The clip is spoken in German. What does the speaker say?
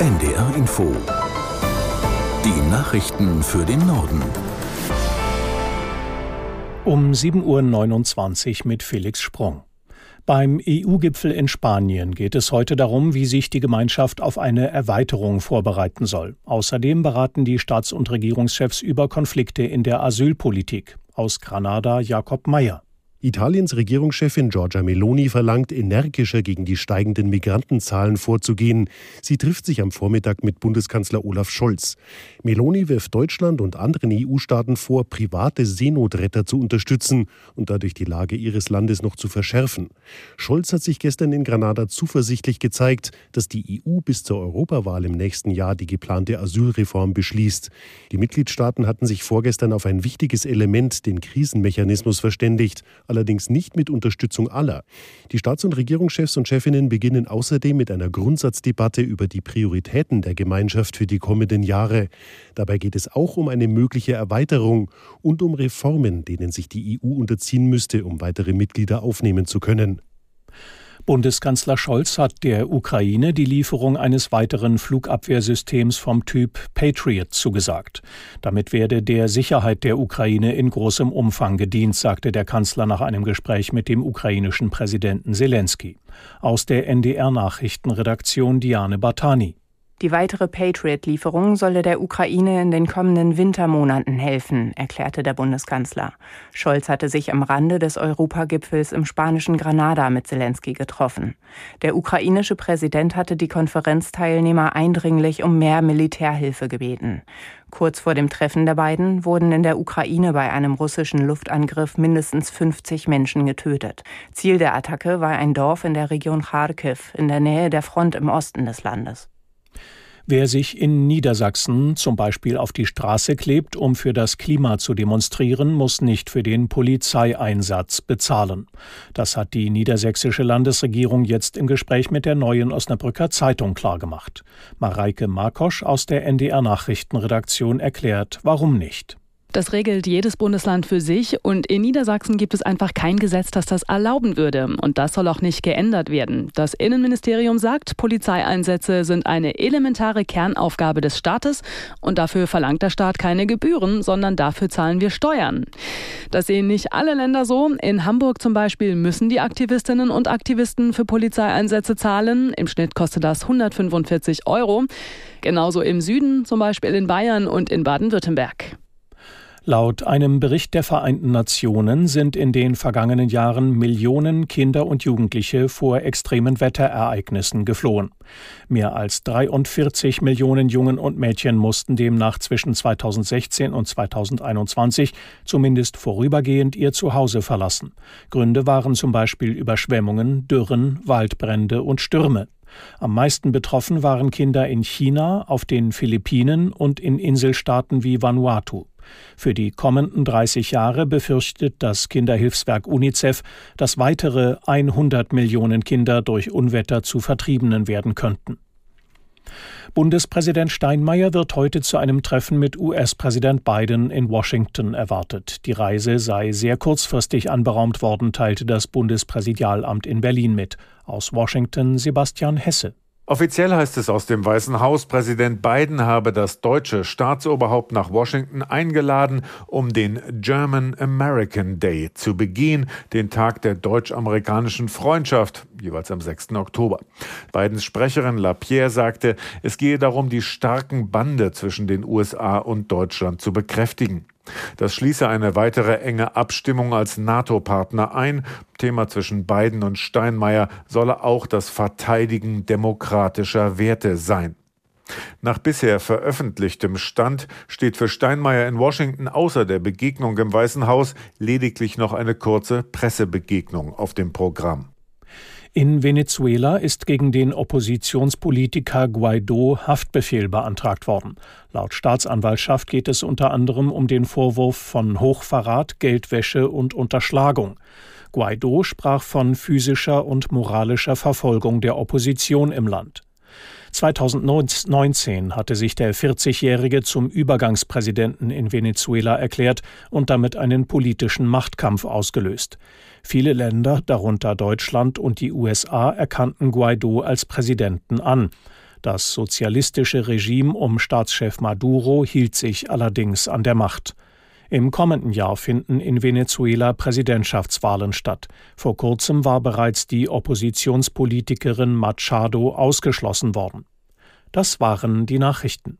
NDR Info. Die Nachrichten für den Norden. Um 7.29 Uhr mit Felix Sprung. Beim EU-Gipfel in Spanien geht es heute darum, wie sich die Gemeinschaft auf eine Erweiterung vorbereiten soll. Außerdem beraten die Staats- und Regierungschefs über Konflikte in der Asylpolitik. Aus Granada Jakob Mayer. Italiens Regierungschefin Giorgia Meloni verlangt, energischer gegen die steigenden Migrantenzahlen vorzugehen. Sie trifft sich am Vormittag mit Bundeskanzler Olaf Scholz. Meloni wirft Deutschland und anderen EU-Staaten vor, private Seenotretter zu unterstützen und dadurch die Lage ihres Landes noch zu verschärfen. Scholz hat sich gestern in Granada zuversichtlich gezeigt, dass die EU bis zur Europawahl im nächsten Jahr die geplante Asylreform beschließt. Die Mitgliedstaaten hatten sich vorgestern auf ein wichtiges Element, den Krisenmechanismus, verständigt allerdings nicht mit Unterstützung aller. Die Staats- und Regierungschefs und Chefinnen beginnen außerdem mit einer Grundsatzdebatte über die Prioritäten der Gemeinschaft für die kommenden Jahre. Dabei geht es auch um eine mögliche Erweiterung und um Reformen, denen sich die EU unterziehen müsste, um weitere Mitglieder aufnehmen zu können. Bundeskanzler Scholz hat der Ukraine die Lieferung eines weiteren Flugabwehrsystems vom Typ Patriot zugesagt. Damit werde der Sicherheit der Ukraine in großem Umfang gedient, sagte der Kanzler nach einem Gespräch mit dem ukrainischen Präsidenten Zelensky. Aus der NDR Nachrichtenredaktion Diane Batani. Die weitere Patriot-Lieferung solle der Ukraine in den kommenden Wintermonaten helfen, erklärte der Bundeskanzler. Scholz hatte sich am Rande des Europagipfels im spanischen Granada mit Zelensky getroffen. Der ukrainische Präsident hatte die Konferenzteilnehmer eindringlich um mehr Militärhilfe gebeten. Kurz vor dem Treffen der beiden wurden in der Ukraine bei einem russischen Luftangriff mindestens 50 Menschen getötet. Ziel der Attacke war ein Dorf in der Region Kharkiv in der Nähe der Front im Osten des Landes. Wer sich in Niedersachsen zum Beispiel auf die Straße klebt, um für das Klima zu demonstrieren, muss nicht für den Polizeieinsatz bezahlen. Das hat die niedersächsische Landesregierung jetzt im Gespräch mit der neuen Osnabrücker Zeitung klargemacht. Mareike Markosch aus der NDR Nachrichtenredaktion erklärt, warum nicht. Das regelt jedes Bundesland für sich und in Niedersachsen gibt es einfach kein Gesetz, das das erlauben würde. Und das soll auch nicht geändert werden. Das Innenministerium sagt, Polizeieinsätze sind eine elementare Kernaufgabe des Staates und dafür verlangt der Staat keine Gebühren, sondern dafür zahlen wir Steuern. Das sehen nicht alle Länder so. In Hamburg zum Beispiel müssen die Aktivistinnen und Aktivisten für Polizeieinsätze zahlen. Im Schnitt kostet das 145 Euro. Genauso im Süden, zum Beispiel in Bayern und in Baden-Württemberg. Laut einem Bericht der Vereinten Nationen sind in den vergangenen Jahren Millionen Kinder und Jugendliche vor extremen Wetterereignissen geflohen. Mehr als 43 Millionen Jungen und Mädchen mussten demnach zwischen 2016 und 2021 zumindest vorübergehend ihr Zuhause verlassen. Gründe waren zum Beispiel Überschwemmungen, Dürren, Waldbrände und Stürme. Am meisten betroffen waren Kinder in China, auf den Philippinen und in Inselstaaten wie Vanuatu. Für die kommenden 30 Jahre befürchtet das Kinderhilfswerk UNICEF, dass weitere 100 Millionen Kinder durch Unwetter zu Vertriebenen werden könnten. Bundespräsident Steinmeier wird heute zu einem Treffen mit US-Präsident Biden in Washington erwartet. Die Reise sei sehr kurzfristig anberaumt worden, teilte das Bundespräsidialamt in Berlin mit. Aus Washington Sebastian Hesse. Offiziell heißt es aus dem Weißen Haus, Präsident Biden habe das deutsche Staatsoberhaupt nach Washington eingeladen, um den German American Day zu begehen, den Tag der deutsch-amerikanischen Freundschaft, jeweils am 6. Oktober. Bidens Sprecherin LaPierre sagte, es gehe darum, die starken Bande zwischen den USA und Deutschland zu bekräftigen. Das schließe eine weitere enge Abstimmung als NATO-Partner ein. Thema zwischen Biden und Steinmeier solle auch das Verteidigen demokratischer Werte sein. Nach bisher veröffentlichtem Stand steht für Steinmeier in Washington außer der Begegnung im Weißen Haus lediglich noch eine kurze Pressebegegnung auf dem Programm. In Venezuela ist gegen den Oppositionspolitiker Guaido Haftbefehl beantragt worden. Laut Staatsanwaltschaft geht es unter anderem um den Vorwurf von Hochverrat, Geldwäsche und Unterschlagung. Guaido sprach von physischer und moralischer Verfolgung der Opposition im Land. 2019 hatte sich der 40-Jährige zum Übergangspräsidenten in Venezuela erklärt und damit einen politischen Machtkampf ausgelöst. Viele Länder, darunter Deutschland und die USA, erkannten Guaido als Präsidenten an. Das sozialistische Regime um Staatschef Maduro hielt sich allerdings an der Macht. Im kommenden Jahr finden in Venezuela Präsidentschaftswahlen statt. Vor kurzem war bereits die Oppositionspolitikerin Machado ausgeschlossen worden. Das waren die Nachrichten.